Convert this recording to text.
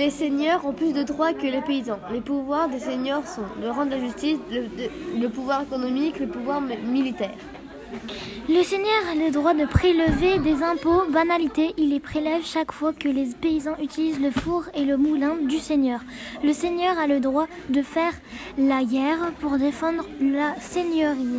Les seigneurs ont plus de droits que les paysans. Les pouvoirs des seigneurs sont le rang de la justice, le, pouvoir économique, le pouvoir militaire. Le seigneur a le droit de prélever des impôts. Banalité, il les prélève chaque fois que les paysans utilisent le four et le moulin du seigneur. Le seigneur a le droit de faire la guerre pour défendre la seigneurie.